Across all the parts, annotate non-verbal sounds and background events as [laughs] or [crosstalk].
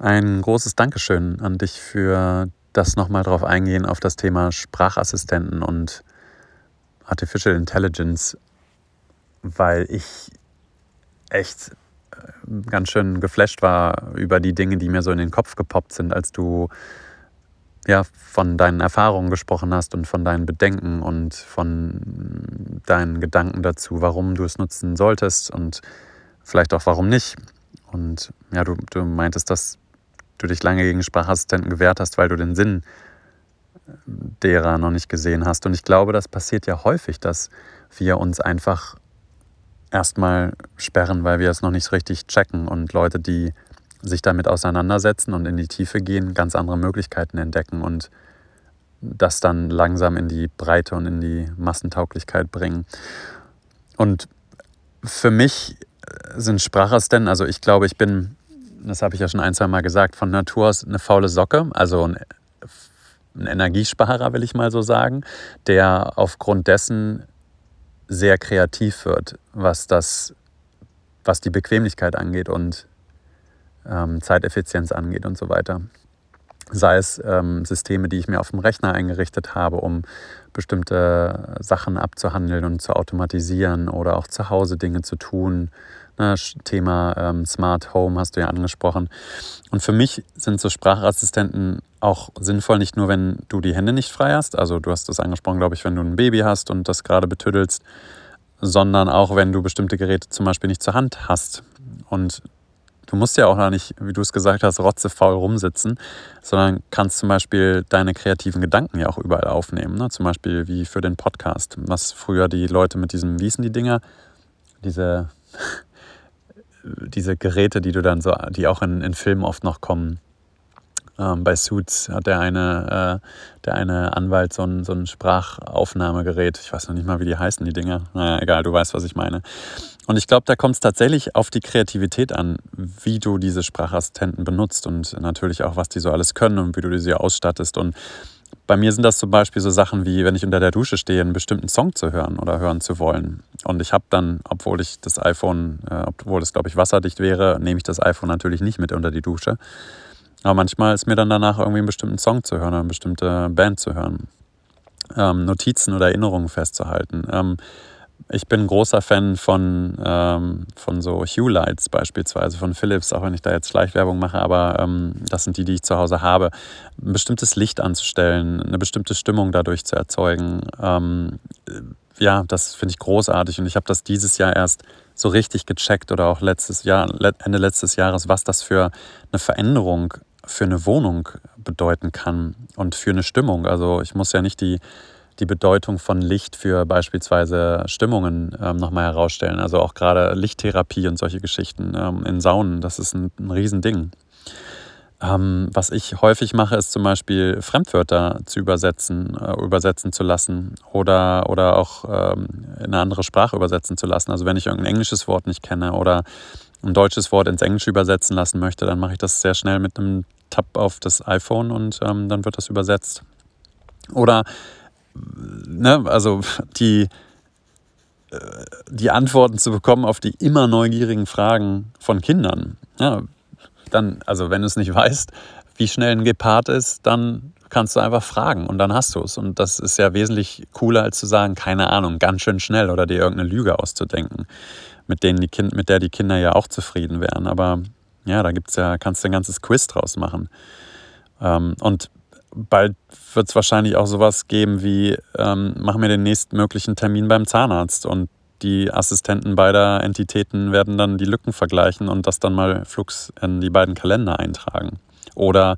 Ein großes Dankeschön an dich für das nochmal drauf eingehen auf das Thema Sprachassistenten und Artificial Intelligence, weil ich echt äh, ganz schön geflasht war über die Dinge, die mir so in den Kopf gepoppt sind, als du ja von deinen Erfahrungen gesprochen hast und von deinen Bedenken und von deinen Gedanken dazu, warum du es nutzen solltest und vielleicht auch warum nicht. Und ja, du, du meintest, dass du dich lange gegen Sprachassistenten gewehrt hast, weil du den Sinn derer noch nicht gesehen hast. Und ich glaube, das passiert ja häufig, dass wir uns einfach erstmal sperren, weil wir es noch nicht richtig checken und Leute, die sich damit auseinandersetzen und in die Tiefe gehen, ganz andere Möglichkeiten entdecken und das dann langsam in die Breite und in die Massentauglichkeit bringen. Und für mich sind Sprachassistenten, also ich glaube, ich bin, das habe ich ja schon ein, zwei Mal gesagt, von Natur aus eine faule Socke, also ein, ein Energiesparer, will ich mal so sagen, der aufgrund dessen sehr kreativ wird, was das, was die Bequemlichkeit angeht und ähm, Zeiteffizienz angeht und so weiter. Sei es ähm, Systeme, die ich mir auf dem Rechner eingerichtet habe, um bestimmte Sachen abzuhandeln und zu automatisieren oder auch zu Hause Dinge zu tun. Ne, Thema ähm, Smart Home hast du ja angesprochen. Und für mich sind so Sprachassistenten auch sinnvoll, nicht nur, wenn du die Hände nicht frei hast, also du hast das angesprochen, glaube ich, wenn du ein Baby hast und das gerade betüddelst, sondern auch, wenn du bestimmte Geräte zum Beispiel nicht zur Hand hast. Und du musst ja auch noch nicht, wie du es gesagt hast, rotzefaul rumsitzen, sondern kannst zum Beispiel deine kreativen Gedanken ja auch überall aufnehmen. Ne? Zum Beispiel wie für den Podcast, was früher die Leute mit diesem, wie hießen die Dinger? Diese, [laughs] diese Geräte, die du dann so, die auch in, in Filmen oft noch kommen ähm, bei Suits hat der eine, äh, der eine Anwalt so ein, so ein Sprachaufnahmegerät. Ich weiß noch nicht mal, wie die heißen, die Dinger. Naja, egal, du weißt, was ich meine. Und ich glaube, da kommt es tatsächlich auf die Kreativität an, wie du diese Sprachassistenten benutzt und natürlich auch, was die so alles können und wie du sie ausstattest. Und bei mir sind das zum Beispiel so Sachen wie, wenn ich unter der Dusche stehe, einen bestimmten Song zu hören oder hören zu wollen. Und ich habe dann, obwohl ich das iPhone, äh, obwohl es, glaube ich, wasserdicht wäre, nehme ich das iPhone natürlich nicht mit unter die Dusche. Aber manchmal ist mir dann danach irgendwie einen bestimmten Song zu hören oder eine bestimmte Band zu hören. Ähm, Notizen oder Erinnerungen festzuhalten. Ähm, ich bin ein großer Fan von, ähm, von so Hue Lights beispielsweise, von Philips, auch wenn ich da jetzt Schleichwerbung mache, aber ähm, das sind die, die ich zu Hause habe. Ein bestimmtes Licht anzustellen, eine bestimmte Stimmung dadurch zu erzeugen. Ähm, ja, das finde ich großartig und ich habe das dieses Jahr erst so richtig gecheckt oder auch letztes Jahr, Ende letztes Jahres, was das für eine Veränderung für eine Wohnung bedeuten kann und für eine Stimmung. Also ich muss ja nicht die, die Bedeutung von Licht für beispielsweise Stimmungen ähm, nochmal herausstellen. Also auch gerade Lichttherapie und solche Geschichten ähm, in Saunen, das ist ein, ein Riesending. Ähm, was ich häufig mache, ist zum Beispiel Fremdwörter zu übersetzen, äh, übersetzen zu lassen oder, oder auch ähm, in eine andere Sprache übersetzen zu lassen. Also wenn ich irgendein englisches Wort nicht kenne oder ein deutsches Wort ins Englische übersetzen lassen möchte, dann mache ich das sehr schnell mit einem Tab auf das iPhone und ähm, dann wird das übersetzt. Oder, ne, also die, äh, die Antworten zu bekommen auf die immer neugierigen Fragen von Kindern. Ja, dann, also wenn du es nicht [laughs] weißt, wie schnell ein Gepard ist, dann kannst du einfach fragen und dann hast du es. Und das ist ja wesentlich cooler, als zu sagen, keine Ahnung, ganz schön schnell oder dir irgendeine Lüge auszudenken, mit, denen die kind, mit der die Kinder ja auch zufrieden wären. Aber ja, da gibt's ja, kannst du ein ganzes Quiz draus machen. Ähm, und bald wird es wahrscheinlich auch sowas geben wie, ähm, machen wir den nächstmöglichen Termin beim Zahnarzt und die Assistenten beider Entitäten werden dann die Lücken vergleichen und das dann mal flugs in die beiden Kalender eintragen. Oder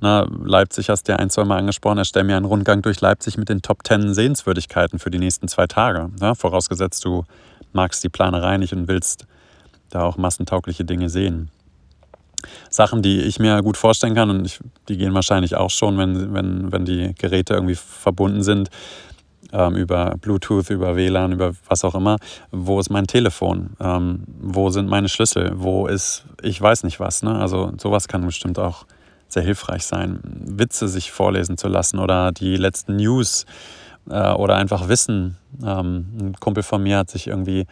na, Leipzig hast du ja ein, zwei Mal angesprochen, erstell mir einen Rundgang durch Leipzig mit den Top 10 Sehenswürdigkeiten für die nächsten zwei Tage. Ja, vorausgesetzt, du magst die Planerei nicht und willst da auch massentaugliche Dinge sehen. Sachen, die ich mir gut vorstellen kann und ich, die gehen wahrscheinlich auch schon, wenn, wenn, wenn die Geräte irgendwie verbunden sind, ähm, über Bluetooth, über WLAN, über was auch immer. Wo ist mein Telefon? Ähm, wo sind meine Schlüssel? Wo ist, ich weiß nicht was. Ne? Also sowas kann bestimmt auch sehr hilfreich sein. Witze sich vorlesen zu lassen oder die letzten News äh, oder einfach Wissen. Ähm, ein Kumpel von mir hat sich irgendwie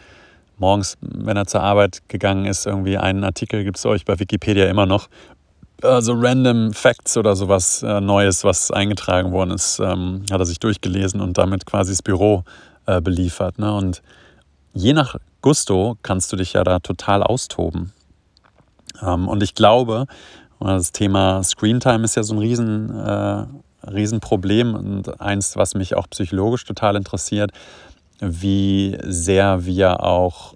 morgens, wenn er zur Arbeit gegangen ist, irgendwie einen Artikel, gibt es euch bei Wikipedia immer noch, also random Facts oder sowas äh, Neues, was eingetragen worden ist, ähm, hat er sich durchgelesen und damit quasi das Büro äh, beliefert. Ne? Und je nach Gusto kannst du dich ja da total austoben. Ähm, und ich glaube, das Thema Screentime ist ja so ein riesen, äh, Riesenproblem und eins, was mich auch psychologisch total interessiert, wie sehr wir auch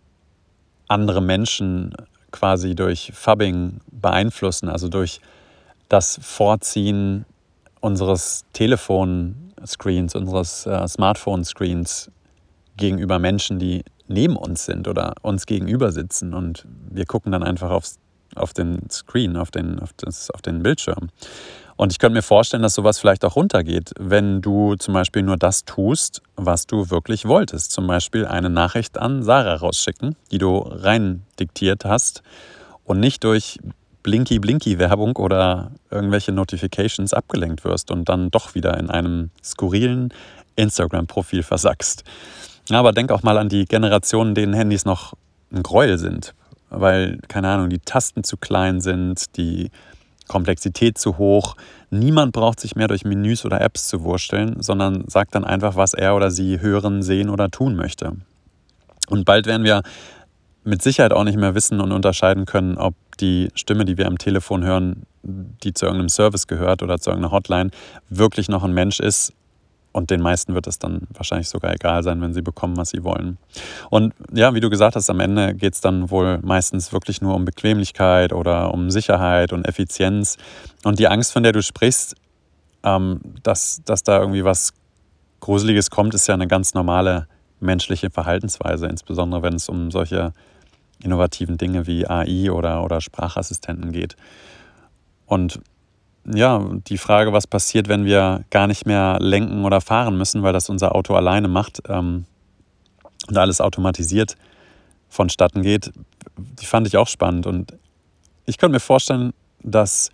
andere Menschen quasi durch Fubbing beeinflussen, also durch das Vorziehen unseres Telefonscreens, unseres äh, Smartphone-Screens gegenüber Menschen, die neben uns sind oder uns gegenüber sitzen und wir gucken dann einfach aufs, auf den Screen, auf den, auf, das, auf den Bildschirm. Und ich könnte mir vorstellen, dass sowas vielleicht auch runtergeht, wenn du zum Beispiel nur das tust, was du wirklich wolltest. Zum Beispiel eine Nachricht an Sarah rausschicken, die du rein diktiert hast und nicht durch Blinky-Blinky-Werbung oder irgendwelche Notifications abgelenkt wirst und dann doch wieder in einem skurrilen Instagram-Profil versackst. Aber denk auch mal an die Generationen, denen Handys noch ein Gräuel sind, weil, keine Ahnung, die Tasten zu klein sind, die Komplexität zu hoch. Niemand braucht sich mehr durch Menüs oder Apps zu wursteln, sondern sagt dann einfach, was er oder sie hören, sehen oder tun möchte. Und bald werden wir mit Sicherheit auch nicht mehr wissen und unterscheiden können, ob die Stimme, die wir am Telefon hören, die zu irgendeinem Service gehört oder zu irgendeiner Hotline, wirklich noch ein Mensch ist und den meisten wird es dann wahrscheinlich sogar egal sein, wenn sie bekommen, was sie wollen. Und ja, wie du gesagt hast, am Ende geht es dann wohl meistens wirklich nur um Bequemlichkeit oder um Sicherheit und Effizienz. Und die Angst, von der du sprichst, ähm, dass, dass da irgendwie was Gruseliges kommt, ist ja eine ganz normale menschliche Verhaltensweise, insbesondere wenn es um solche innovativen Dinge wie AI oder, oder Sprachassistenten geht. Und ja, die Frage, was passiert, wenn wir gar nicht mehr lenken oder fahren müssen, weil das unser Auto alleine macht ähm, und alles automatisiert vonstatten geht, die fand ich auch spannend. Und ich könnte mir vorstellen, dass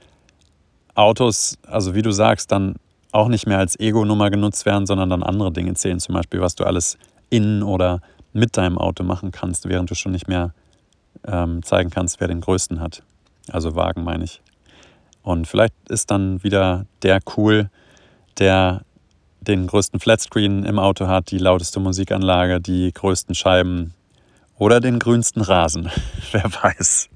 Autos, also wie du sagst, dann auch nicht mehr als Ego-Nummer genutzt werden, sondern dann andere Dinge zählen, zum Beispiel, was du alles in oder mit deinem Auto machen kannst, während du schon nicht mehr ähm, zeigen kannst, wer den größten hat. Also Wagen meine ich. Und vielleicht ist dann wieder der cool, der den größten Flatscreen im Auto hat, die lauteste Musikanlage, die größten Scheiben oder den grünsten Rasen. [laughs] Wer weiß.